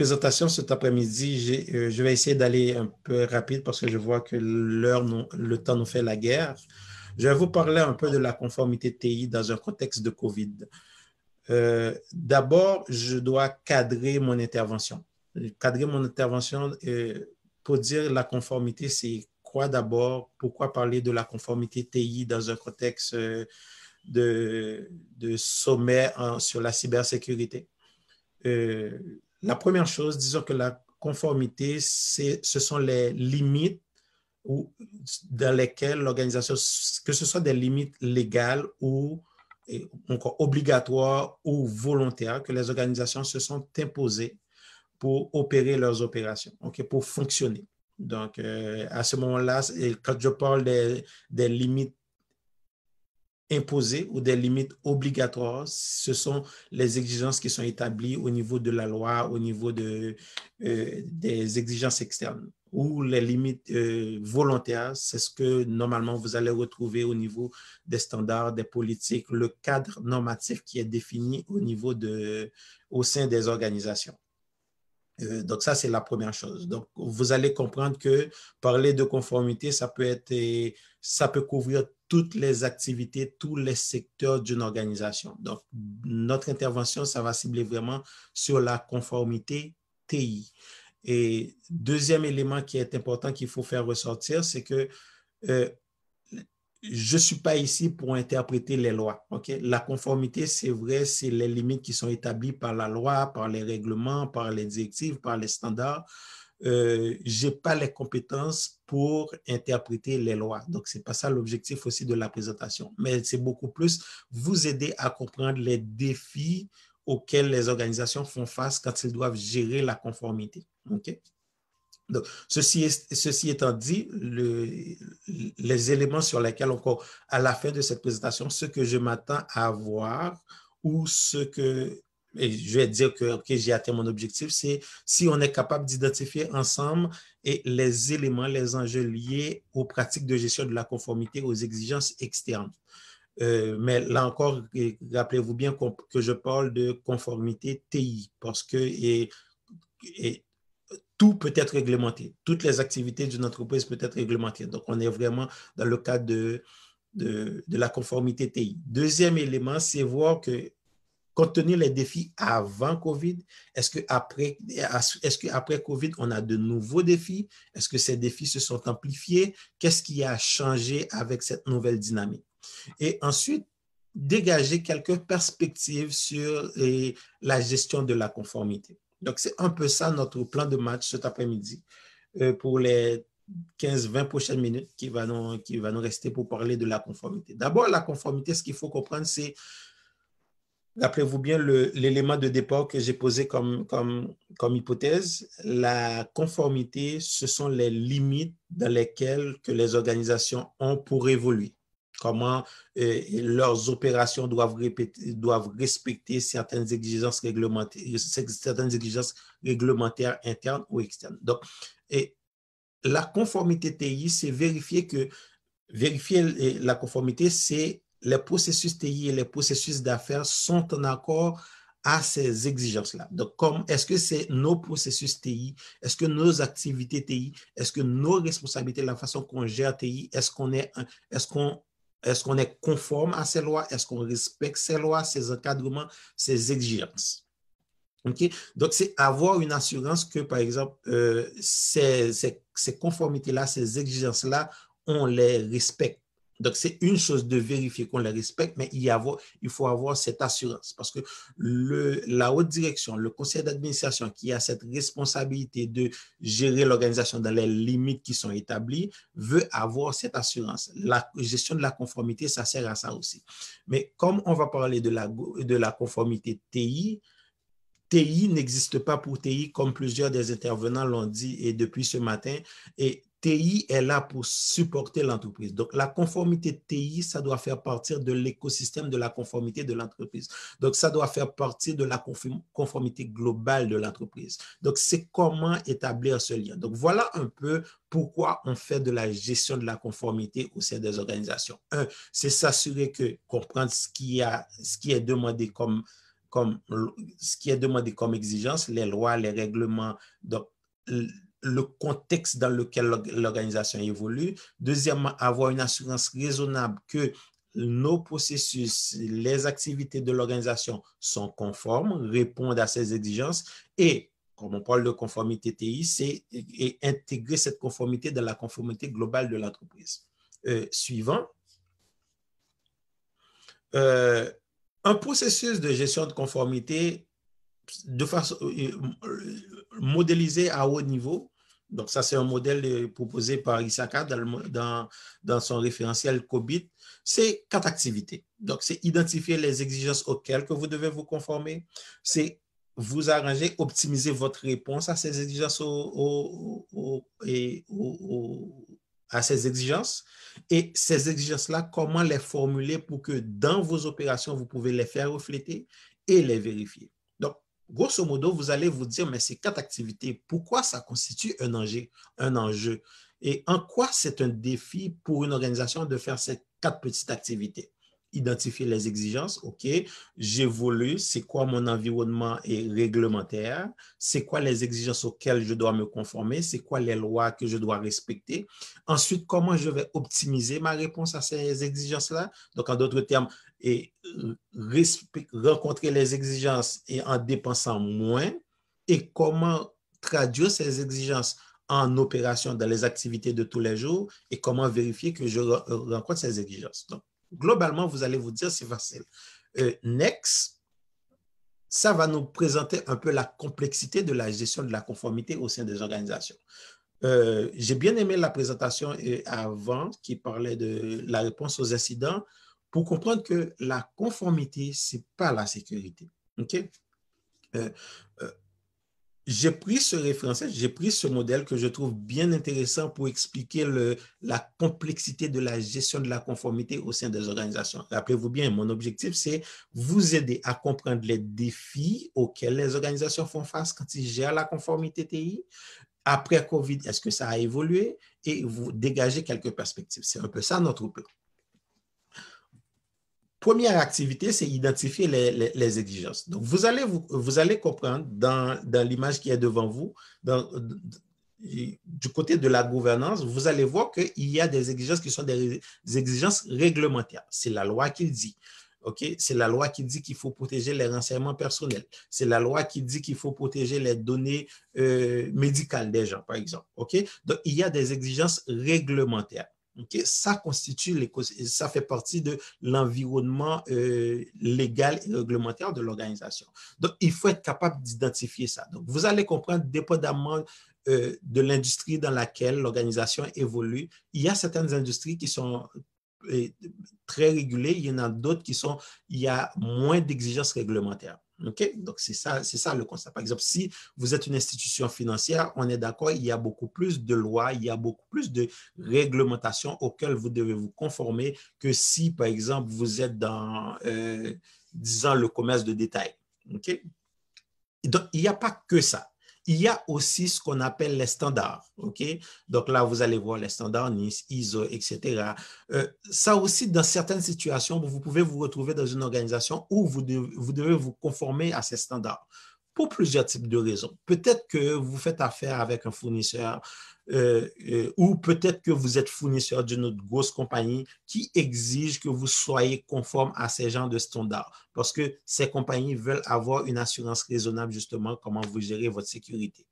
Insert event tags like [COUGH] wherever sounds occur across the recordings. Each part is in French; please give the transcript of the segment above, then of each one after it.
présentation cet après-midi, euh, je vais essayer d'aller un peu rapide parce que je vois que l'heure, le temps nous fait la guerre. Je vais vous parler un peu de la conformité TI dans un contexte de COVID. Euh, d'abord, je dois cadrer mon intervention. Cadrer mon intervention euh, pour dire la conformité, c'est quoi d'abord? Pourquoi parler de la conformité TI dans un contexte de, de sommet sur la cybersécurité? La première chose, disons que la conformité, ce sont les limites dans lesquelles l'organisation, que ce soit des limites légales ou encore obligatoires ou volontaires que les organisations se sont imposées pour opérer leurs opérations, pour fonctionner. Donc, euh, à ce moment-là, quand je parle des, des limites imposées ou des limites obligatoires, ce sont les exigences qui sont établies au niveau de la loi, au niveau de, euh, des exigences externes ou les limites euh, volontaires, c'est ce que normalement vous allez retrouver au niveau des standards, des politiques, le cadre normatif qui est défini au niveau de, au sein des organisations. Euh, donc ça, c'est la première chose. Donc, vous allez comprendre que parler de conformité, ça peut être, ça peut couvrir toutes les activités, tous les secteurs d'une organisation. Donc, notre intervention, ça va cibler vraiment sur la conformité TI. Et deuxième élément qui est important qu'il faut faire ressortir, c'est que euh, je ne suis pas ici pour interpréter les lois. La conformité, c'est vrai, c'est les limites qui sont établies par la loi, par les règlements, par les directives, par les standards. Euh, je n'ai pas les compétences pour interpréter les lois. Donc, ce n'est pas ça l'objectif aussi de la présentation, mais c'est beaucoup plus vous aider à comprendre les défis auxquels les organisations font face quand elles doivent gérer la conformité. OK? Donc, ceci, étant dit, les éléments sur lesquels encore, à la fin de cette présentation, ce que je m'attends à voir ou ce que je vais dire que j'ai atteint mon objectif, c'est si on est capable d'identifier ensemble les éléments, les enjeux liés aux pratiques de gestion de la conformité aux exigences externes. Euh, mais là encore, rappelez-vous bien que je parle de conformité TI parce que tout peut être réglementé. Toutes les activités d'une entreprise peuvent être réglementées. Donc, on est vraiment dans le cadre de, de, la conformité TI. Deuxième élément, c'est voir que compte tenu des défis avant COVID, est-ce qu'après est qu'après COVID, on a de nouveaux défis? Est-ce que ces défis se sont amplifiés? Qu'est-ce qui a changé avec cette nouvelle dynamique? Et ensuite, dégager quelques perspectives sur la gestion de la conformité. Donc, c'est un peu ça notre plan de match cet après-midi euh, pour les 15-20 prochaines minutes qui va, nous, qui va nous rester pour parler de la conformité. D'abord, la conformité, ce qu'il faut comprendre, c'est Rappelez-vous bien l'élément de départ que j'ai posé comme, comme, comme hypothèse. La conformité, ce sont les limites dans lesquelles que les organisations ont pour évoluer. Comment euh, leurs opérations doivent, respecter certaines exigences réglementaires, certaines exigences réglementaires internes ou externes. Donc, et la conformité TI, c'est vérifier que vérifier la conformité, c'est les processus TI et les processus d'affaires sont en accord à ces exigences-là. Donc, est-ce que c'est nos processus TI, est-ce que nos activités TI, est-ce que nos responsabilités, la façon qu'on gère TI, est-ce qu'on est, est-ce qu'on est-ce qu'on est conforme à ces lois? Est-ce qu'on respecte ces lois, ces encadrements, ces exigences? Donc, c'est avoir une assurance que, par exemple, euh, ces conformités-là, ces exigences-là, on les respecte. Donc, c'est une chose de vérifier qu'on les respecte, mais il, faut avoir cette assurance parce que la haute direction, le conseil d'administration qui a cette responsabilité de gérer l'organisation dans les limites qui sont établies, veut avoir cette assurance. La gestion de la conformité, ça sert à ça aussi. Mais comme on va parler de la, de conformité TI, TI n'existe pas pour TI comme plusieurs des intervenants l'ont dit et depuis ce matin. TI est là pour supporter l'entreprise. Donc, la conformité TI, ça doit faire partir de l'écosystème de la conformité de l'entreprise. Donc, ça doit faire partie de la conformité globale de l'entreprise. Donc, c'est comment établir ce lien. Donc, voilà un peu pourquoi on fait de la gestion de la conformité au sein des organisations. Un, c'est s'assurer que comprendre ce qui, a, ce qui est demandé comme comme ce qui est demandé comme exigence, les lois, les règlements, donc le contexte dans lequel l'organisation évolue. Deuxièmement, avoir une assurance raisonnable que nos processus, les activités de l'organisation sont conformes, répondent à ces exigences et, comme on parle de conformité TI, c'est intégrer cette conformité dans la conformité globale de l'entreprise. Euh, suivant, euh, un processus de gestion de conformité de façon euh, modélisé à haut niveau. Donc, ça, c'est un modèle proposé par Isaka dans, dans, son référentiel COBIT. C'est quatre activités. Donc, c'est identifier les exigences auxquelles que vous devez vous conformer. C'est vous arranger, optimiser votre réponse à ces exigences à ces exigences. Et ces exigences-là, comment les formuler pour que dans vos opérations, vous pouvez les faire refléter et les vérifier. Grosso modo, vous allez vous dire, mais ces quatre activités, pourquoi ça constitue un enjeu, un enjeu? Et en quoi c'est un défi pour une organisation de faire ces quatre petites activités? identifier les exigences, OK, j'évolue, c'est quoi mon environnement et réglementaire, c'est quoi les exigences auxquelles je dois me conformer, c'est quoi les lois que je dois respecter? Ensuite, comment je vais optimiser ma réponse à ces exigences-là? Donc, en d'autres termes, et rencontrer les exigences et en dépensant moins et comment traduire ces exigences en opération dans les activités de tous les jours et comment vérifier que je rencontre ces exigences. Donc, globalement, vous allez vous dire, c'est facile. Euh, next, ça va nous présenter un peu la complexité de la gestion de la conformité au sein des organisations. Euh, j'ai bien aimé la présentation euh, avant qui parlait de la réponse aux incidents pour comprendre que la conformité, ce n'est pas la sécurité. OK? j'ai pris ce référentiel, j'ai pris ce modèle que je trouve bien intéressant pour expliquer la complexité de la gestion de la conformité au sein des organisations. Rappelez-vous bien, mon objectif, c'est vous aider à comprendre les défis auxquels les organisations font face quand ils gèrent la conformité TI. Après COVID, est-ce que ça a évolué? Et vous dégagez quelques perspectives. C'est un peu ça notre plan. Première activité, c'est identifier les, exigences. Donc, vous allez, vous, comprendre dans, l'image qui est devant vous, du côté de la gouvernance, vous allez voir qu'il y a des exigences qui sont des, exigences réglementaires. C'est la loi qui le dit. OK? C'est la loi qui dit qu'il faut protéger les renseignements personnels. C'est la loi qui dit qu'il faut protéger les données euh, médicales des gens, par exemple. OK? Donc, il y a des exigences réglementaires. Ça constitue, ça fait partie de l'environnement euh, légal et réglementaire de l'organisation. Donc, il faut être capable d'identifier ça. Donc, vous allez comprendre, dépendamment euh, de l'industrie dans laquelle l'organisation évolue, il y a certaines industries qui sont euh, très régulées, il y en a d'autres qui sont, il y a moins d'exigences réglementaires. Donc, c'est ça, c'est ça le constat. Par exemple, si vous êtes une institution financière, on est d'accord, il y a beaucoup plus de lois, il y a beaucoup plus de réglementations auxquelles vous devez vous conformer que si, par exemple, vous êtes dans, euh, disons, le commerce de détail. Donc, il n'y a pas que ça il y a aussi ce qu'on appelle les standards. Donc là, vous allez voir les standards NIS, ISO, etc. Euh, ça aussi, dans certaines situations, vous pouvez vous retrouver dans une organisation où vous devez vous conformer à ces standards pour plusieurs types de raisons. Peut-être que vous faites affaire avec un fournisseur euh, euh, ou peut-être que vous êtes fournisseur d'une autre grosse compagnie qui exige que vous soyez conforme à ces genres de standards parce que ces compagnies veulent avoir une assurance raisonnable justement comment vous gérez votre sécurité.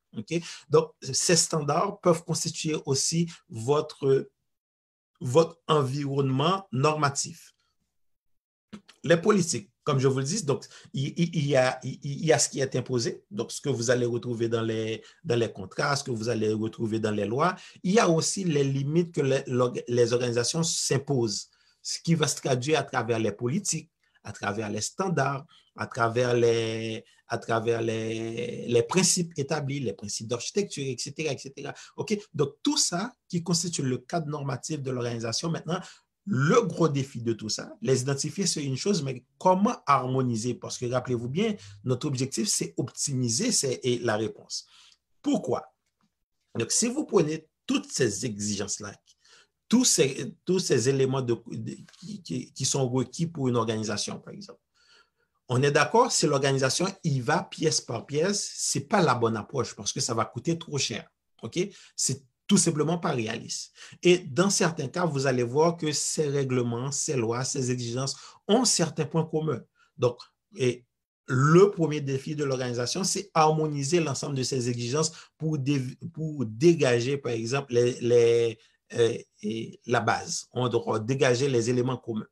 Donc, ces standards peuvent constituer aussi votre, votre environnement normatif. Les politiques, comme je vous le dis, donc, il, y a, il, y a, ce qui est imposé, donc ce que vous allez retrouver dans les, dans les contrats, ce que vous allez retrouver dans les lois. Il y a aussi les limites que les, les organisations s'imposent, ce qui va se traduire à travers les politiques, à travers les standards, à travers les, à travers les, les principes établis, les principes d'architecture, etc., etc. OK? Donc, tout ça qui constitue le cadre normatif de l'organisation, maintenant, le gros défi de tout ça, les identifier, c'est une chose, mais comment harmoniser? Parce que rappelez-vous bien, notre objectif, c'est optimiser la réponse. Pourquoi? Donc, si vous prenez toutes ces exigences-là, tous ces, éléments qui, sont requis pour une organisation, par exemple, on est d'accord, si l'organisation y va pièce par pièce, ce n'est pas la bonne approche parce que ça va coûter trop cher. OK? Tout simplement pas réaliste. Et dans certains cas, vous allez voir que ces règlements, ces lois, ces exigences ont certains points communs. Donc, et le premier défi de l'organisation, c'est harmoniser l'ensemble de ces exigences pour, pour dégager, par exemple, les, euh, la base. On doit dégager les éléments communs.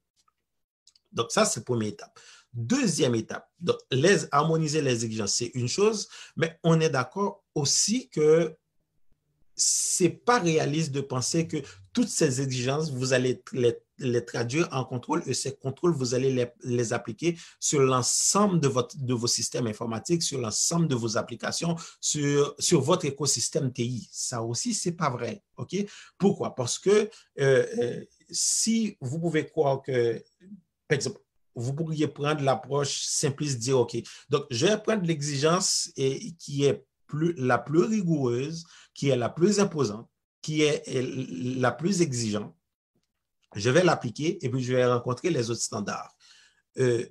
Donc, ça, c'est la première étape. Deuxième étape, les, harmoniser les exigences, c'est une chose, mais on est d'accord aussi que c'est pas réaliste de penser que toutes ces exigences, vous allez les, traduire en contrôle et ces contrôles, vous allez les, appliquer sur l'ensemble de, de vos systèmes informatiques, sur l'ensemble de vos applications, sur, sur votre écosystème TI. Ça aussi, c'est pas vrai. OK? Pourquoi? Parce que euh, euh, si vous pouvez croire que, par exemple, vous pourriez prendre l'approche simpliste, dire, OK, donc je vais prendre l'exigence qui est la plus rigoureuse, qui est la plus imposante, qui est la plus exigeante. Je vais l'appliquer et puis je vais rencontrer les autres standards. Euh,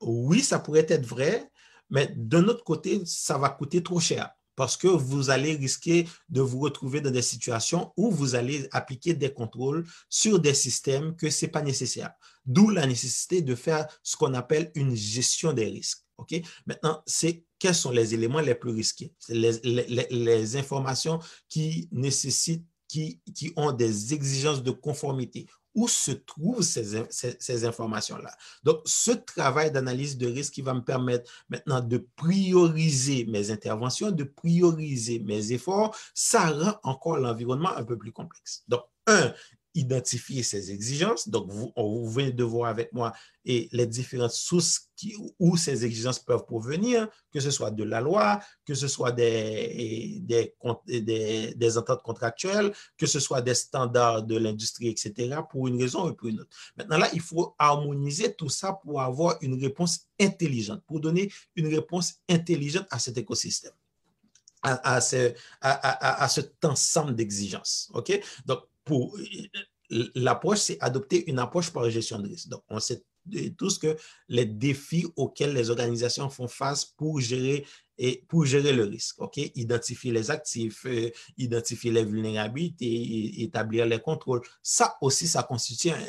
oui, ça pourrait être vrai, mais d'un autre côté, ça va coûter trop cher parce que vous allez risquer de vous retrouver dans des situations où vous allez appliquer des contrôles sur des systèmes que ce n'est pas nécessaire. D'où la nécessité de faire ce qu'on appelle une gestion des risques. OK? Maintenant, c'est quels sont les éléments les plus risqués? Les, informations qui nécessitent, qui, qui ont des exigences de conformité où se trouvent ces, ces, informations-là? Donc, ce travail d'analyse de risque qui va me permettre maintenant de prioriser mes interventions, de prioriser mes efforts, ça rend encore l'environnement un peu plus complexe. Donc, un, identifier ces exigences. Donc, vous, vous venez de voir avec moi et les différentes sources qui, où ces exigences peuvent provenir, que ce soit de la loi, que ce soit des, des, ententes contractuelles, que ce soit des standards de l'industrie, etc., pour une raison ou pour une autre. Maintenant, là, il faut harmoniser tout ça pour avoir une réponse intelligente, pour donner une réponse intelligente à cet écosystème. À, ce, à, à cet ensemble d'exigences. OK? Donc, pour l'approche, c'est adopter une approche par gestion de risque. Donc, on sait tous que les défis auxquels les organisations font face pour gérer et pour gérer le risque, OK? Identifier les actifs, euh, identifier les vulnérabilités, établir les contrôles. Ça aussi, ça constitue un,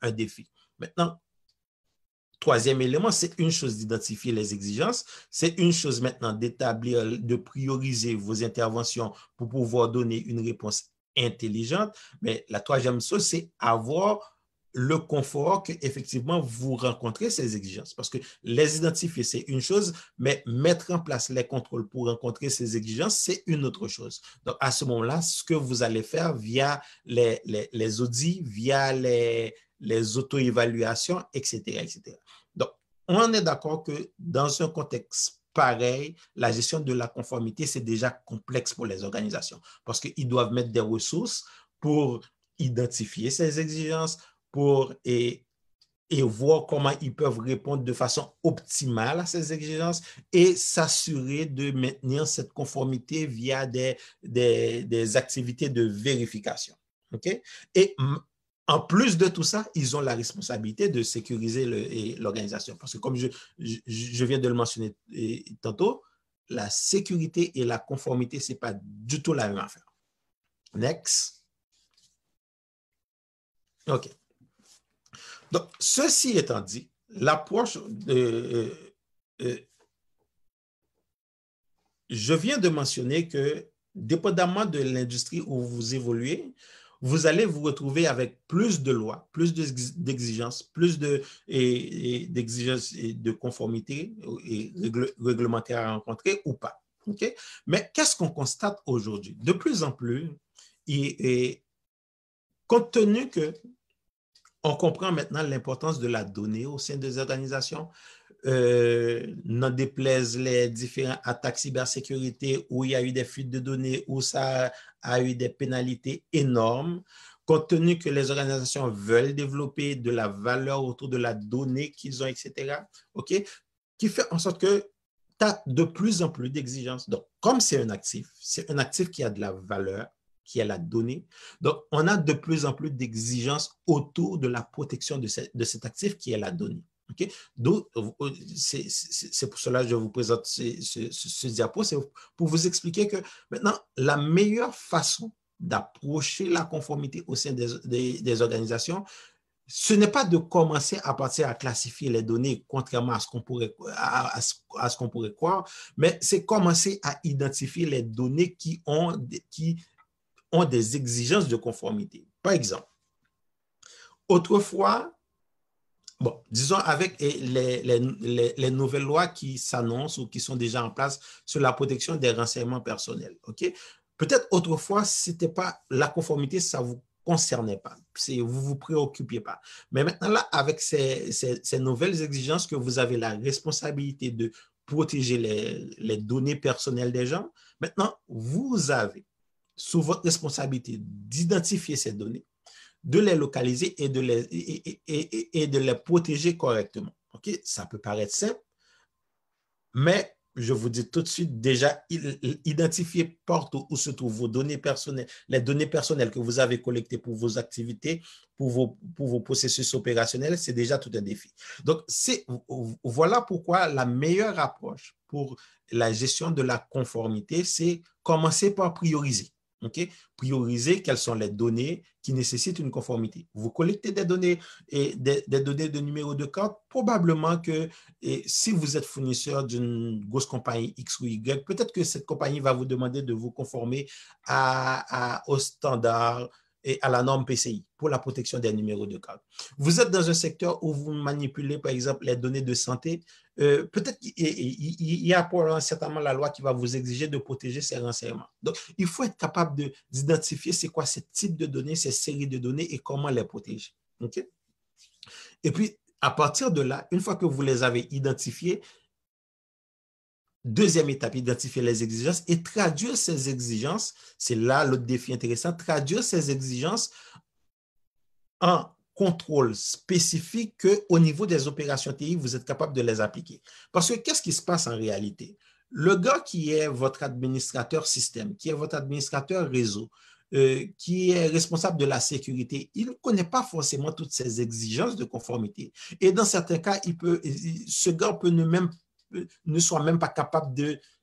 un défi. Maintenant, troisième élément, c'est une chose d'identifier les exigences, c'est une chose maintenant d'établir, de prioriser vos interventions pour pouvoir donner une réponse intelligente. Mais la troisième chose, c'est avoir le confort qu'effectivement vous rencontrez ces exigences. Parce que les identifier, c'est une chose, mais mettre en place les contrôles pour rencontrer ces exigences, c'est une autre chose. Donc, à ce moment-là, ce que vous allez faire via les, les, audits, via les, les auto-évaluations, etc., etc. Donc, on est d'accord que dans un contexte pareil, la gestion de la conformité, c'est déjà complexe pour les organisations parce qu'ils doivent mettre des ressources pour identifier ces exigences, pour et, et voir comment ils peuvent répondre de façon optimale à ces exigences et s'assurer de maintenir cette conformité via des, des, activités de vérification. OK? Et en plus de tout ça, ils ont la responsabilité de sécuriser l'organisation. Parce que comme je, viens de le mentionner tantôt, la sécurité et la conformité, ce n'est pas du tout la même affaire. Next. OK. Donc, ceci étant dit, l'approche de... Euh, euh, je viens de mentionner que, dépendamment de l'industrie où vous évoluez, vous allez vous retrouver avec plus de lois, plus d'exigences, plus d'exigences et, de conformité et réglementaires à rencontrer ou pas. Mais qu'est-ce qu'on constate aujourd'hui? De plus en plus, et, compte tenu que on comprend maintenant l'importance de la donnée au sein des organisations, euh, n'en déplaise les différentes attaques cybersécurité où il y a eu des fuites de données, où ça a eu des pénalités énormes, compte tenu que les organisations veulent développer de la valeur autour de la donnée qu'ils ont, etc., OK, qui fait en sorte que tu as de plus en plus d'exigences. Donc, comme c'est un actif, c'est un actif qui a de la valeur, qui est la donnée. Donc, on a de plus en plus d'exigences autour de la protection de, de cet actif qui est la donnée. Donc, c'est pour cela que je vous présente ce, diapo, c'est pour vous expliquer que maintenant, la meilleure façon d'approcher la conformité au sein des, organisations, ce n'est pas de commencer à partir à classifier les données, contrairement à ce qu'on pourrait, à, ce qu'on pourrait croire, mais c'est commencer à identifier les données qui ont, qui ont des exigences de conformité. Par exemple, autrefois, Bon, disons avec les, les, nouvelles lois qui s'annoncent ou qui sont déjà en place sur la protection des renseignements personnels. OK? Peut-être autrefois, c'était pas la conformité, ça vous concernait pas. Vous vous préoccupiez pas. Mais maintenant, là, avec ces, ces, nouvelles exigences que vous avez la responsabilité de protéger les, les données personnelles des gens, maintenant, vous avez sous votre responsabilité d'identifier ces données, de les localiser et de les, et, de les protéger correctement. Ça peut paraître simple, mais je vous dis tout de suite, déjà, identifier partout où se trouvent vos données personnelles, les données personnelles que vous avez collectées pour vos activités, pour vos, pour vos processus opérationnels, c'est déjà tout un défi. Donc, voilà pourquoi la meilleure approche pour la gestion de la conformité, c'est commencer par prioriser. Prioriser quelles sont les données qui nécessitent une conformité. Vous collectez des données et des, données de numéro de carte, probablement que si vous êtes fournisseur d'une grosse compagnie X ou Y, peut-être que cette compagnie va vous demander de vous conformer à, aux standards et à la norme PCI pour la protection des numéros de carte. Vous êtes dans un secteur où vous manipulez, par exemple, les données de santé. Euh, peut-être qu'il y a pour certainement la loi qui va vous exiger de protéger ces renseignements. Donc, il faut être capable d'identifier c'est quoi ce type de données, ces séries de données et comment les protéger. Et puis, à partir de là, une fois que vous les avez identifiées, Deuxième étape, identifier les exigences et traduire ces exigences. C'est là l'autre défi intéressant, traduire ces exigences en contrôle spécifique qu'au niveau des opérations TI, vous êtes capable de les appliquer. Parce que qu'est-ce qui se passe en réalité? Le gars qui est votre administrateur système, qui est votre administrateur réseau, euh, qui est responsable de la sécurité, il ne connaît pas forcément toutes ces exigences de conformité. Et dans certains cas, il peut, ce gars peut ne même ne soit même pas capable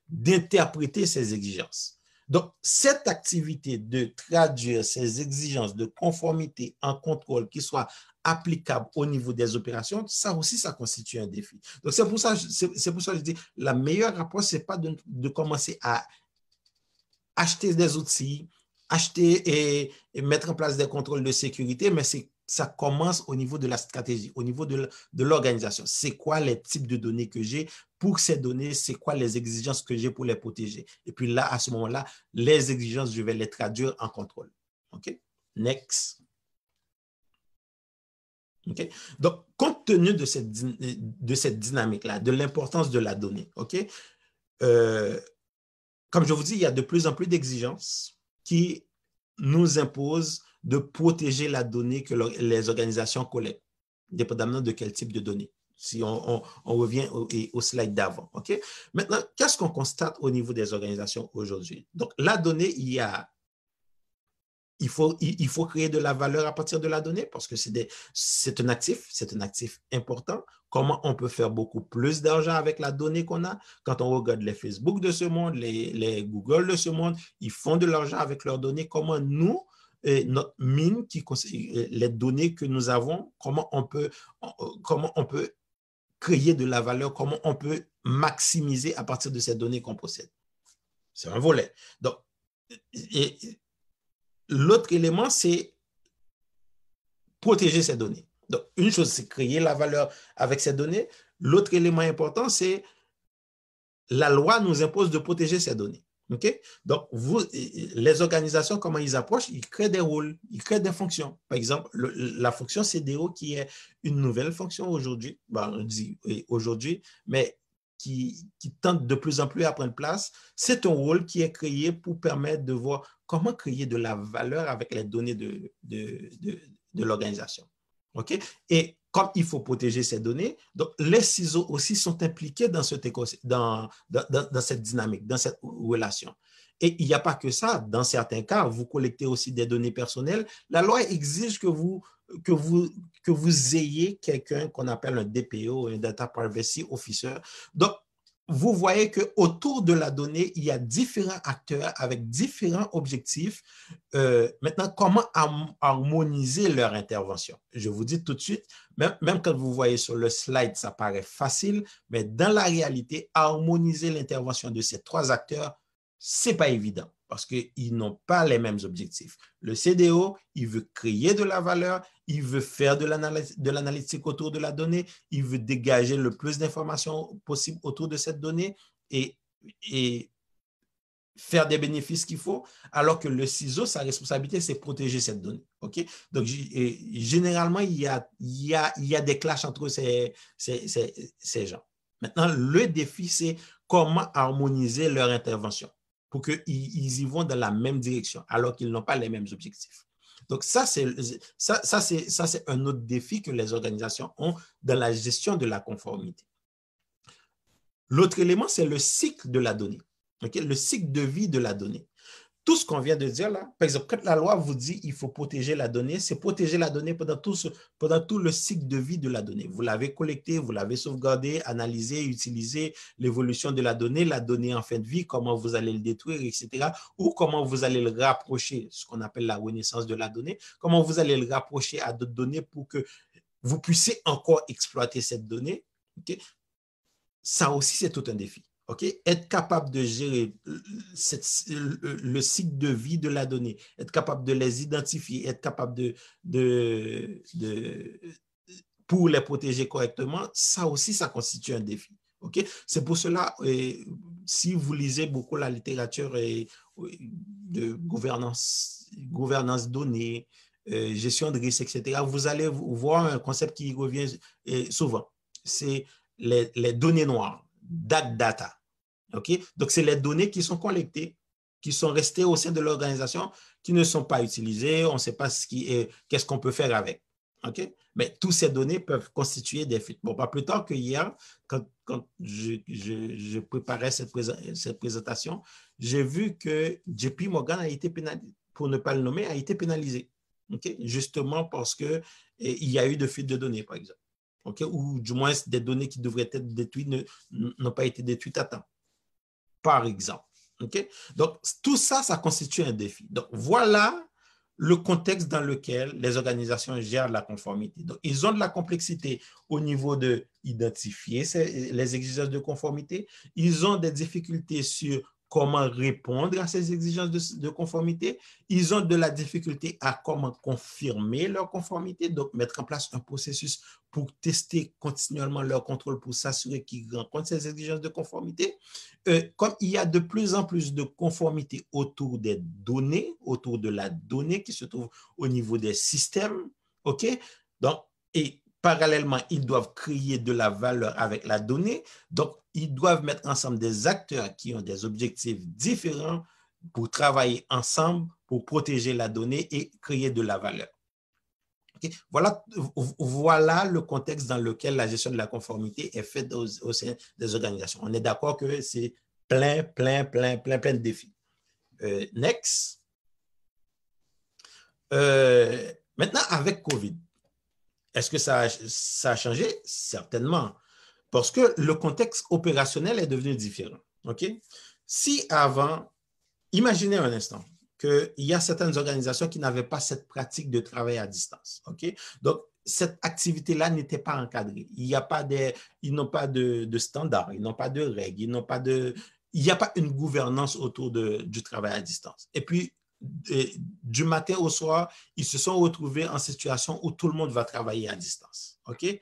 d'interpréter ces exigences. Donc, cette activité de traduire ces exigences de conformité en contrôle qui soient applicables au niveau des opérations, ça aussi, ça constitue un défi. Donc, c'est pour ça, pour ça que je dis, la meilleure approche, c'est pas de, commencer à acheter des outils, acheter et, et mettre en place des contrôles de sécurité, mais c'est ça commence au niveau de la stratégie, au niveau de l'organisation. C'est quoi les types de données que j'ai pour ces données, c'est quoi les exigences que j'ai pour les protéger? Et puis là, à ce moment-là, les exigences, je vais les traduire en contrôle. OK? Next. OK? Donc, compte tenu de cette, de cette dynamique-là, de l'importance de la donnée, OK? Euh, comme je vous dis, il y a de plus en plus d'exigences qui nous imposent de protéger la donnée que les organisations collectent, dépendamment de quel type de données. Si on, revient au, slide d'avant. Maintenant, qu'est-ce qu'on constate au niveau des organisations aujourd'hui? Donc, la donnée, il y a faut, créer de la valeur à partir de la donnée parce que c'est un actif, c'est un actif important. Comment on peut faire beaucoup plus d'argent avec la donnée qu'on a? Quand on regarde les Facebook de ce monde, les Google de ce monde, ils font de l'argent avec leurs données. Comment nous, notre mine, qui, les données que nous avons, comment on peut, comment on peut créer de la valeur, comment on peut maximiser à partir de ces données qu'on possède. C'est un volet. Donc, l'autre élément, c'est protéger ces données. Donc, une chose, c'est créer la valeur avec ces données. L'autre élément important, c'est la loi nous impose de protéger ces données. Donc, vous, les organisations, comment ils approchent, ils créent des rôles, ils créent des fonctions. Par exemple, la fonction CDO qui est une nouvelle fonction aujourd'hui, on dit aujourd'hui, mais qui, tente de plus en plus à prendre place, c'est un rôle qui est créé pour permettre de voir comment créer de la valeur avec les données de, l'organisation. OK? Comme il faut protéger ces données, donc les ciseaux aussi sont impliqués dans, cette dynamique, dans cette relation. Et il n'y a pas que ça. Dans certains cas, vous collectez aussi des données personnelles. La loi exige que vous, que vous, que vous ayez quelqu'un qu'on appelle un DPO, un Data Privacy Officer. Vous voyez qu'autour de la donnée, il y a différents acteurs avec différents objectifs. Euh, maintenant, comment harmoniser leur intervention? Je vous dis tout de suite, même, même, quand vous voyez sur le slide, ça paraît facile, mais dans la réalité, harmoniser l'intervention de ces trois acteurs, ce n'est pas évident parce qu'ils n'ont pas les mêmes objectifs. Le CDO, il veut créer de la valeur, il veut faire de l'analytique autour de la donnée, il veut dégager le plus d'informations possible autour de cette donnée et, faire des bénéfices qu'il faut, alors que le CISO, sa responsabilité, c'est protéger cette donnée. Donc, généralement, il y, a, des clashs entre ces, ces gens. Maintenant, le défi, c'est comment harmoniser leur intervention pour qu'ils y vont dans la même direction, alors qu'ils n'ont pas les mêmes objectifs. Donc, ça, c'est ça, ça, c'est un autre défi que les organisations ont dans la gestion de la conformité. L'autre élément, c'est le cycle de la donnée, le cycle de vie de la donnée tout ce qu'on vient de dire là, par exemple, quand la loi vous dit qu'il faut protéger la donnée, c'est protéger la donnée pendant tout, pendant tout le cycle de vie de la donnée. Vous l'avez collectée, vous l'avez sauvegardée, analysée, utilisée, l'évolution de la donnée, la donnée en fin de vie, comment vous allez le détruire, etc. Ou comment vous allez le rapprocher, ce qu'on appelle la renaissance de la donnée, comment vous allez le rapprocher à d'autres données pour que vous puissiez encore exploiter cette donnée. Ça aussi, c'est tout un défi. Être capable de gérer le cycle de vie de la donnée, être capable de les identifier, être capable de, pour les protéger correctement, ça aussi, ça constitue un défi. C'est pour cela, si vous lisez beaucoup la littérature de gouvernance, gouvernance donnée, euh, gestion de risques, etc., vous allez voir un concept qui revient souvent. C'est les données noires data. OK? Donc, c'est les données qui sont collectées, qui sont restées au sein de l'organisation, qui ne sont pas utilisées. On ne sait pas ce qui est, qu'est-ce qu'on peut faire avec. OK? Mais toutes ces données peuvent constituer des fuites. Bon, pas plus tard que hier, quand, je, préparais cette, présentation, j'ai vu que JP Morgan a été pénalisé, pour ne pas le nommer, a été pénalisé. Justement parce qu'il y a eu de fuites de données, par exemple ou du moins des données qui devraient être détruites n'ont pas été détruites à temps, par exemple. Donc, tout ça, ça constitue un défi. Donc, voilà le contexte dans lequel les organisations gèrent la conformité. Donc, ils ont de la complexité au niveau de identifier les exigences de conformité. Ils ont des difficultés sur comment répondre à ces exigences de, conformité. Ils ont de la difficulté à comment confirmer leur conformité, donc mettre en place un processus pour tester continuellement leur contrôle pour s'assurer qu'ils rencontrent ces exigences de conformité. Euh, comme il y a de plus en plus de conformité autour des données, autour de la donnée qui se trouve au niveau des systèmes, OK? Donc, et parallèlement, ils doivent créer de la valeur avec la donnée. Donc, ils doivent mettre ensemble des acteurs qui ont des objectifs différents pour travailler ensemble pour protéger la donnée et créer de la valeur. Voilà, le contexte dans lequel la gestion de la conformité est faite au, sein des organisations. On est d'accord que c'est plein, plein, plein, plein, plein de défis. Euh, next. Euh, maintenant, avec COVID, est-ce que ça a, changé? Certainement. Parce que le contexte opérationnel est devenu différent. OK? Si avant, imaginez un instant qu'il y a certaines organisations qui n'avaient pas cette pratique de travail à distance. OK? Donc, cette activité-là n'était pas encadrée. Il n'y a pas ils n'ont pas de, standards, ils n'ont pas de règles, il n'y a pas une gouvernance autour du travail à distance. Et puis, du matin au soir, ils se sont retrouvés en situation où tout le monde va travailler à distance. OK?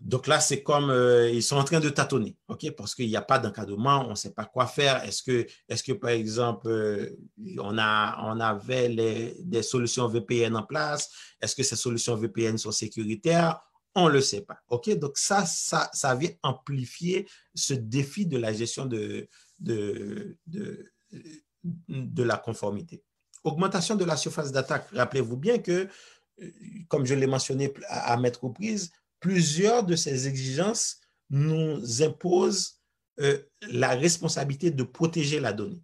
Donc là, c'est comme euh, ils sont en train de tâtonner, OK? Parce qu'il n'y a pas d'encadrement, on ne sait pas quoi faire. Est-ce que, est que, par exemple, euh, on, a, on avait les, des solutions VPN en place? Est-ce que ces solutions VPN sont sécuritaires? On ne le sait pas. OK? Donc ça, ça, ça vient amplifier ce défi de la gestion de, de, de de la conformité. Augmentation de la surface d'attaque. Rappelez-vous bien que, euh, comme je l'ai mentionné à, aux reprises, plusieurs de ces exigences nous imposent euh, la responsabilité de protéger la donnée.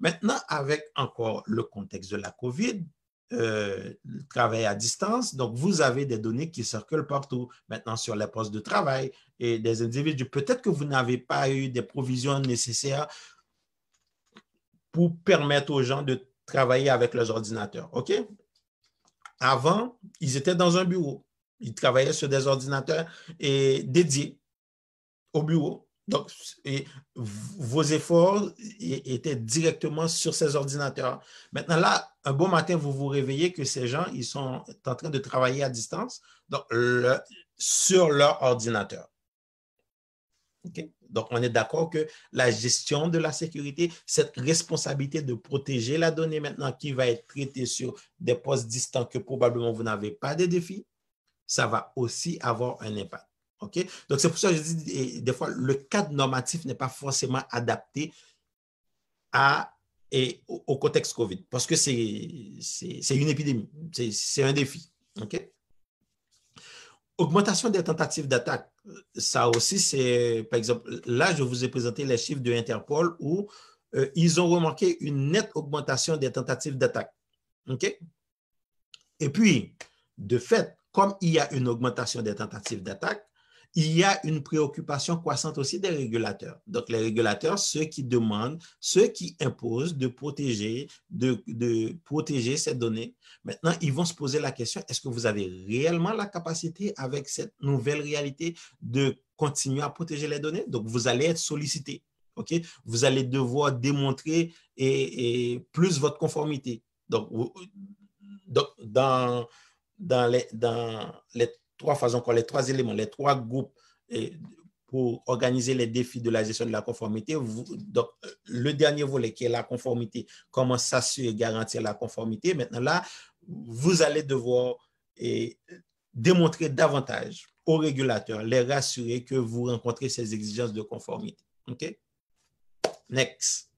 Maintenant, avec encore le contexte de la COVID, euh, le travail à distance, donc vous avez des données qui circulent partout, maintenant sur les postes de travail et des individus. Peut-être que vous n'avez pas eu des provisions nécessaires pour permettre aux gens de travailler avec leurs ordinateurs. OK? Avant, ils étaient dans un bureau. Ils travaillaient sur des ordinateurs et dédiés au bureau. Donc, vos efforts étaient directement sur ces ordinateurs. Maintenant, là, un beau matin, vous vous réveillez que ces gens, ils sont en train de travailler à distance donc, sur leur ordinateur. Donc, on est d'accord que la gestion de la sécurité, cette responsabilité de protéger la donnée maintenant qui va être traitée sur des postes distants que probablement vous n'avez pas de défis, ça va aussi avoir un impact. Donc, c'est pour ça que je dis, des fois, le cadre normatif n'est pas forcément adapté au, contexte COVID parce que c'est une épidémie, c'est un défi. Augmentation des tentatives d'attaque. Ça aussi, c'est, par exemple, là, je vous ai présenté les chiffres de Interpol où euh, ils ont remarqué une nette augmentation des tentatives d'attaque. OK? Et puis, de fait, comme il y a une augmentation des tentatives d'attaque, il y a une préoccupation croissante aussi des régulateurs. Donc, les régulateurs, ceux qui demandent, ceux qui imposent de protéger, de, protéger ces données. Maintenant, ils vont se poser la question, est-ce que vous avez réellement la capacité avec cette nouvelle réalité de continuer à protéger les données? Donc, vous allez être sollicité. Vous allez devoir démontrer et, plus votre conformité. Donc, dans, dans, les, dans les trois façons, les trois éléments, les trois groupes pour organiser les défis de la gestion de la conformité. donc, le dernier volet qui est la conformité, comment s'assurer et garantir la conformité. Maintenant, là, vous allez devoir démontrer davantage aux régulateurs, les rassurer que vous rencontrez ces exigences de conformité. OK? Next.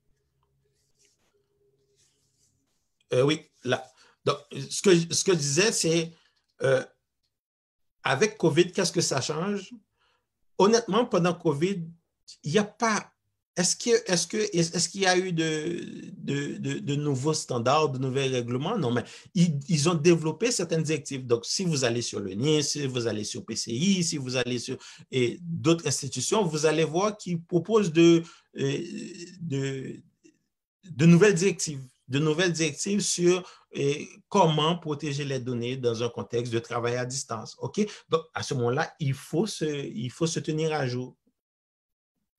Euh, oui, là. Donc, ce que, ce que je disais, c'est euh, avec COVID, qu'est-ce que ça change? Honnêtement, pendant COVID, il n'y a pas. Est-ce qu'il est est y a eu de, de, nouveaux standards, de nouveaux règlements? Non, mais ils, ont développé certaines directives. Donc, si vous allez sur le NIS, si vous allez sur PCI, si vous allez sur d'autres institutions, vous allez voir qu'ils proposent de, de, de nouvelles directives de nouvelles directives sur et comment protéger les données dans un contexte de travail à distance. OK? Donc, à ce moment-là, il, faut se, il faut se tenir à jour.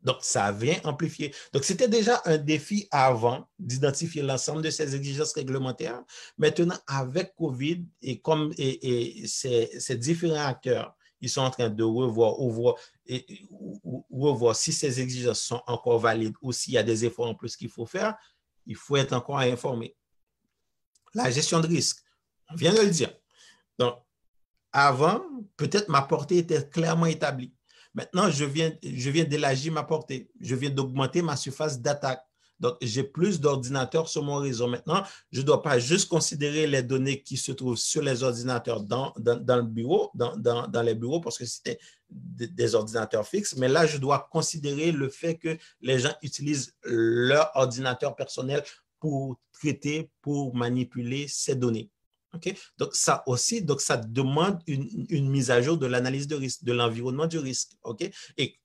Donc, ça vient amplifier. Donc, c'était déjà un défi avant d'identifier l'ensemble de ces exigences réglementaires. Maintenant, avec COVID et comme et, ces, différents acteurs, ils sont en train de revoir, revoir, et, revoir si ces exigences sont encore valides ou s'il y a des efforts en plus qu'il faut faire, il faut être encore informé la gestion de risque. On vient de le dire. Donc, avant, peut-être ma portée était clairement établie. Maintenant, je viens, je viens d'élargir ma portée. Je viens d'augmenter ma surface d'attaque. Donc, j'ai plus d'ordinateurs sur mon réseau. Maintenant, je ne dois pas juste considérer les données qui se trouvent sur les ordinateurs dans, dans, le bureau, dans, dans, les bureaux, parce que c'était des ordinateurs fixes, mais là, je dois considérer le fait que les gens utilisent leur ordinateur personnel pour traiter, pour manipuler ces données. Donc, ça aussi, donc ça demande une, mise à jour de l'analyse de risque, de l'environnement du risque. OK? Et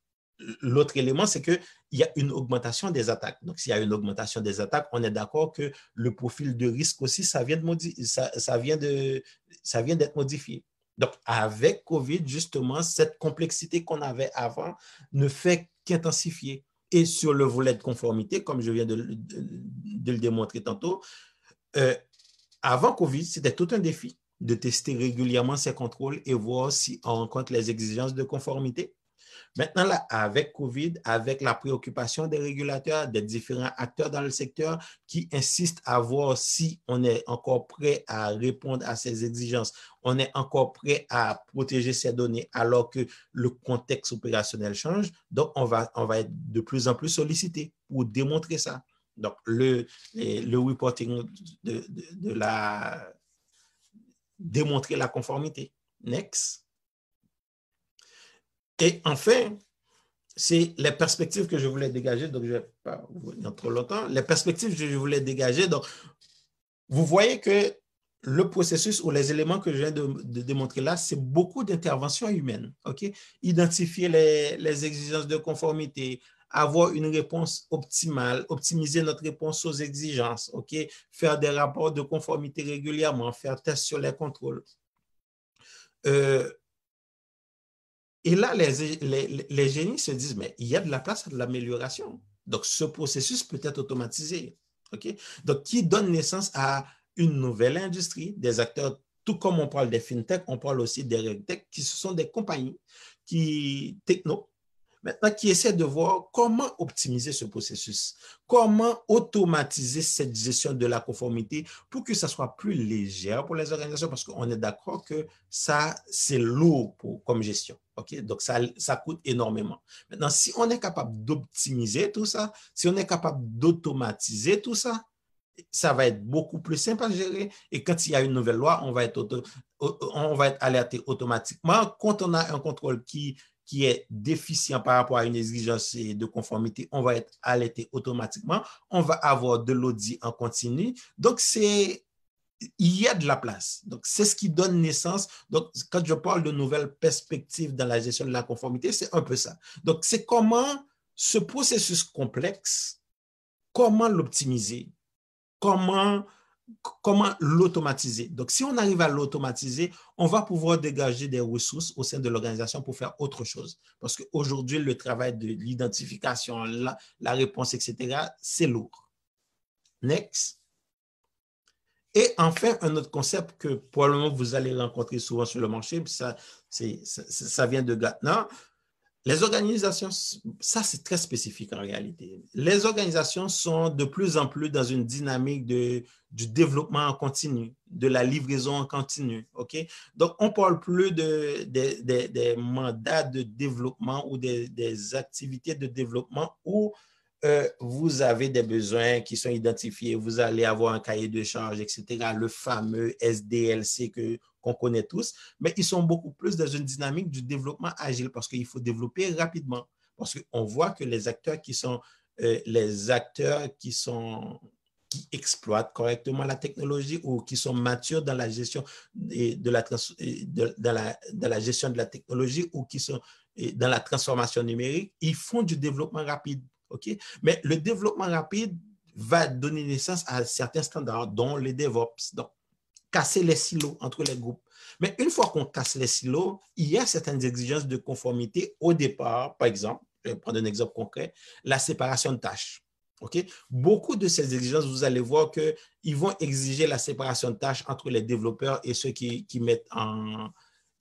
l'autre élément, c'est qu'il y a une augmentation des attaques. Donc, s'il y a une augmentation des attaques, on est d'accord que le profil de risque aussi, ça vient de ça, vient de, vient d'être modifié. Donc, avec COVID, justement, cette complexité qu'on avait avant ne fait qu'intensifier. Et sur le volet de conformité, comme je viens de, le démontrer tantôt, euh, avant COVID, c'était tout un défi de tester régulièrement ces contrôles et voir si on rencontre les exigences de conformité. Maintenant, là, avec COVID, avec la préoccupation des régulateurs, des différents acteurs dans le secteur qui insistent à voir si on est encore prêt à répondre à ces exigences, on est encore prêt à protéger ces données alors que le contexte opérationnel change. Donc, on va, on va être de plus en plus sollicité pour démontrer ça. Donc, le, le reporting de, de la démontrer la conformité. Next. Et enfin, c'est les perspectives que je voulais dégager, donc je ne vais pas vous dire trop longtemps. Les perspectives que je voulais dégager, donc vous voyez que le processus ou les éléments que je viens de, démontrer là, c'est beaucoup d'interventions humaines. OK? Identifier les, exigences de conformité, avoir une réponse optimale, optimiser notre réponse aux exigences, OK? Faire des rapports de conformité régulièrement, faire test sur les contrôles. Euh, et là, les, les, les, génies se disent, mais il y a de la place à de l'amélioration. Donc, ce processus peut être automatisé. Donc, qui donne naissance à une nouvelle industrie, des acteurs, tout comme on parle des fintech, on parle aussi des regtech, qui sont des compagnies qui, techno, maintenant, qui essaient de voir comment optimiser ce processus, comment automatiser cette gestion de la conformité pour que ça soit plus léger pour les organisations, parce qu'on est d'accord que ça, c'est lourd pour, comme gestion. Donc, ça, ça coûte énormément. Maintenant, si on est capable d'optimiser tout ça, si on est capable d'automatiser tout ça, ça va être beaucoup plus simple à gérer. Et quand il y a une nouvelle loi, on va être, on va être alerté automatiquement. Quand on a un contrôle qui, qui est déficient par rapport à une exigence de conformité, on va être alerté automatiquement. On va avoir de l'audit en continu. Donc, c'est il y a de la place. Donc, c'est ce qui donne naissance. Donc, quand je parle de nouvelles perspectives dans la gestion de la conformité, c'est un peu ça. Donc, c'est comment ce processus complexe, comment l'optimiser, comment, comment l'automatiser. Donc, si on arrive à l'automatiser, on va pouvoir dégager des ressources au sein de l'organisation pour faire autre chose. Parce qu'aujourd'hui, le travail de l'identification, la, réponse, etc., c'est lourd. Next. Et enfin, un autre concept que probablement vous allez rencontrer souvent sur le marché, ça, ça, ça vient de Gartner, les organisations, ça c'est très spécifique en réalité. Les organisations sont de plus en plus dans une dynamique de, du développement en continu, de la livraison en continu. Donc, on ne parle plus de, des mandats de développement ou des, des activités de développement où euh, vous avez des besoins qui sont identifiés, vous allez avoir un cahier de charge, etc., le fameux SDLC que qu'on connaît tous, mais ils sont beaucoup plus dans une dynamique du développement agile parce qu'il faut développer rapidement. Parce qu'on voit que les acteurs qui sont euh, les acteurs qui sont qui exploitent correctement la technologie ou qui sont matures dans la gestion de la, de, la, de la gestion de la technologie ou qui sont dans la transformation numérique, ils font du développement rapide. OK? Mais le développement rapide va donner naissance à certains standards, dont les DevOps. Donc, casser les silos entre les groupes. Mais une fois qu'on casse les silos, il y a certaines exigences de conformité au départ. Par exemple, je vais prendre un exemple concret, la séparation de tâches. Beaucoup de ces exigences, vous allez voir qu'ils vont exiger la séparation de tâches entre les développeurs et ceux qui, mettent, en,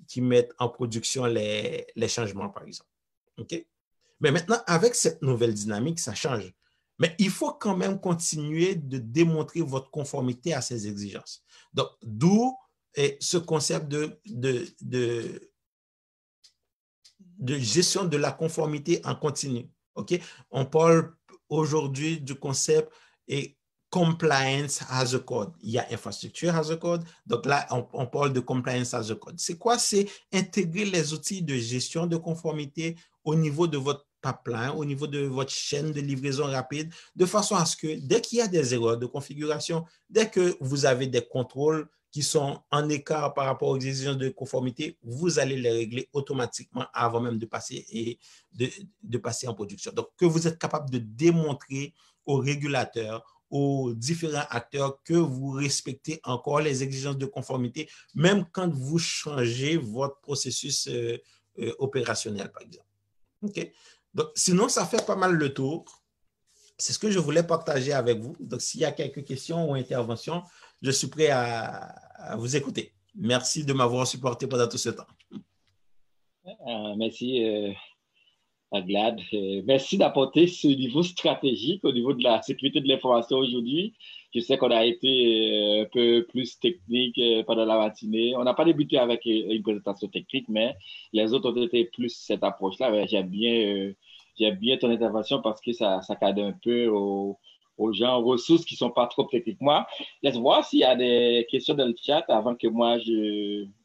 qui mettent en production les, les changements, par exemple. Mais maintenant, avec cette nouvelle dynamique, ça change. Mais il faut quand même continuer de démontrer votre conformité à ces exigences. Donc, d'où ce concept de, de, gestion de la conformité en continu. OK? On parle aujourd'hui du concept et compliance as a code. Il y a infrastructure as a code. Donc là, on, on parle de compliance as a code. C'est quoi? C'est intégrer les outils de gestion de conformité au niveau de votre pipeline, au niveau de votre chaîne de livraison rapide, de façon à ce que dès qu'il y a des erreurs de configuration, dès que vous avez des contrôles qui sont en écart par rapport aux exigences de conformité, vous allez les régler automatiquement avant même de passer, et de, de passer en production. Donc, que vous êtes capable de démontrer aux régulateurs, aux différents acteurs que vous respectez encore les exigences de conformité, même quand vous changez votre processus euh, euh, opérationnel, par exemple. OK? Donc, sinon, ça fait pas mal le tour. C'est ce que je voulais partager avec vous. Donc, s'il y a quelques questions ou interventions, je suis prêt à, vous écouter. Merci de m'avoir supporté pendant tout ce temps. Euh, merci, euh. Euh, merci d'apporter ce niveau stratégique au niveau de la sécurité de l'information aujourd'hui. Je sais qu'on a été un peu plus technique pendant la matinée. On n'a pas débuté avec une présentation technique, mais les autres ont été plus cette approche-là. J'aime bien j'aime bien ton intervention parce que ça, ça cadre un peu aux, gens, aux ressources qui sont pas trop techniques. Moi, laisse voir s'il y a des questions dans le chat avant que moi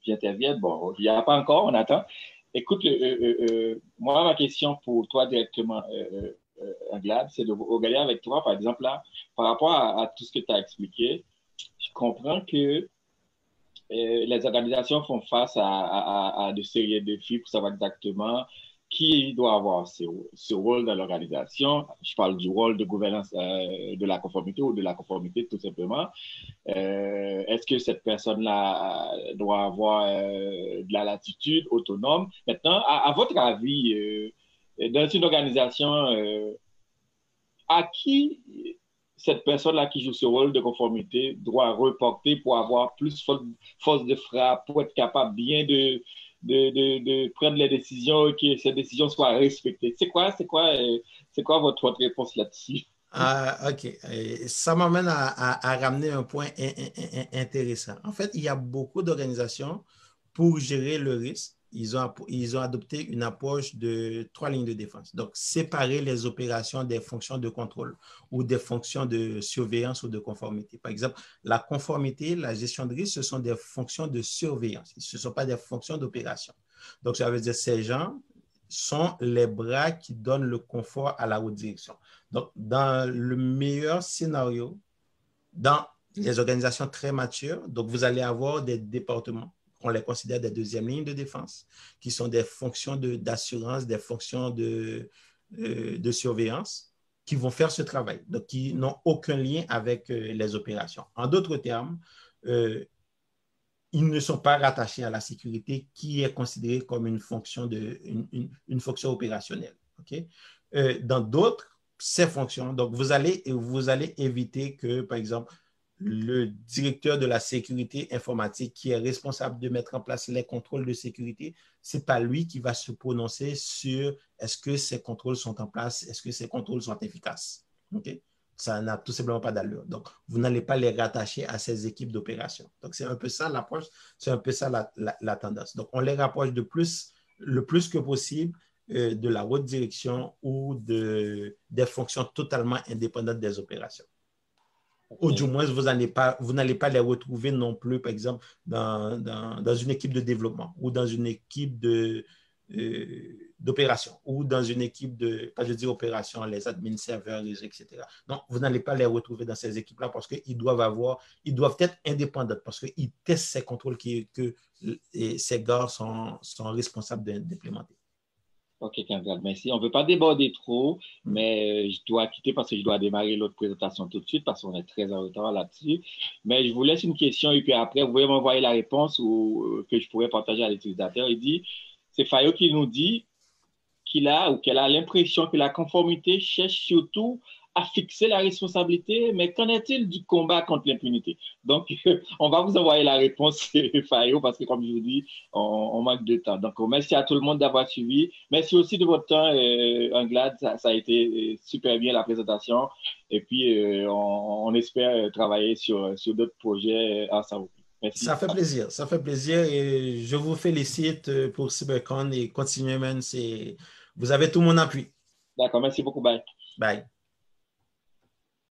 j'intervienne. Bon, il n'y a pas encore, on attend. écoute, moi, ma question pour toi directement, Anglade, c'est de regarder avec toi, par exemple, là, par rapport à, tout ce que tu as expliqué, je comprends que les organisations font face à, à, à de sérieux défis pour savoir exactement qui doit avoir ce, rôle dans l'organisation. Je parle du rôle de gouvernance euh, de la conformité ou de la conformité tout simplement. Euh, est-ce que cette personne-là euh, doit avoir de la latitude autonome? Maintenant, à, votre avis, dans une organisation, à qui cette personne-là qui joue ce rôle de conformité doit reporter pour avoir plus force de frappe, pour être capable bien de de, prendre les décisions et que ces décisions soient respectées. C'est quoi, c'est quoi, euh, c'est quoi votre, votre réponse là-dessus? Ah, OK. Ça m'amène à, ramener un point intéressant. En fait, il y a beaucoup d'organisations pour gérer le risque ils ont, ils ont adopté une approche de trois lignes de défense. Donc, séparer les opérations des fonctions de contrôle ou des fonctions de surveillance ou de conformité. Par exemple, la conformité, la gestion de risque, ce sont des fonctions de surveillance. Ce ne sont pas des fonctions d'opération. Donc, ça veut dire que ces gens sont les bras qui donnent le confort à la haute direction. Donc, dans le meilleur scénario, dans les organisations très matures, donc vous allez avoir des départements on les considère des deuxièmes lignes de défense, qui sont des fonctions d'assurance, des fonctions de, euh, de surveillance, qui vont faire ce travail, donc qui n'ont aucun lien avec euh, les opérations. En d'autres termes, euh, ils ne sont pas rattachés à la sécurité qui est considérée comme une fonction, de, une, fonction opérationnelle. dans d'autres, ces fonctions, donc vous allez, vous allez éviter que, par exemple, le directeur de la sécurité informatique qui est responsable de mettre en place les contrôles de sécurité, ce n'est pas lui qui va se prononcer sur est-ce que ces contrôles sont en place, est-ce que ces contrôles sont efficaces. Ça n'a tout simplement pas d'allure. Donc, vous n'allez pas les rattacher à ces équipes d'opération. Donc, c'est un peu ça l'approche, c'est un peu ça la, tendance. Donc, on les rapproche de plus, le plus que possible euh, de la haute direction ou de, des fonctions totalement indépendantes des opérations. Ou du moins, vous n'allez pas, pas les retrouver non plus, par exemple, dans, dans, une équipe de développement ou dans une équipe euh, d'opération ou dans une équipe de, quand je dis opération, les admin serveurs, etc. Donc, vous n'allez pas les retrouver dans ces équipes-là parce qu'ils doivent avoir, ils doivent être indépendants parce qu'ils testent ces contrôles que ces gars sont, sont responsables d'implémenter. OK, merci. On ne veut pas déborder trop, mais euh, je dois quitter parce que je dois démarrer l'autre présentation tout de suite parce qu'on est très en retard là-dessus. Mais je vous laisse une question et puis après, vous pouvez m'envoyer la réponse ou euh, que je pourrais partager à l'utilisateur. Il dit, c'est Fayot qui nous dit qu'il a ou qu'elle a l'impression que la conformité cherche surtout à fixer la responsabilité, mais qu'en est-il du combat contre l'impunité? Donc, [LAUGHS] on va vous envoyer la réponse, [LAUGHS] Fayot, parce que comme je vous dis, on, manque de temps. Donc, merci à tout le monde d'avoir suivi. Merci aussi de votre temps, euh, Anglade. Ça, a été euh, super bien la présentation. Et puis, euh, on, espère travailler sur, sur d'autres projets ensemble. Merci. Ça fait plaisir, ça fait plaisir et je vous félicite pour CyberCon et continuez même, vous avez tout mon appui. D'accord, merci beaucoup, bye. Bye.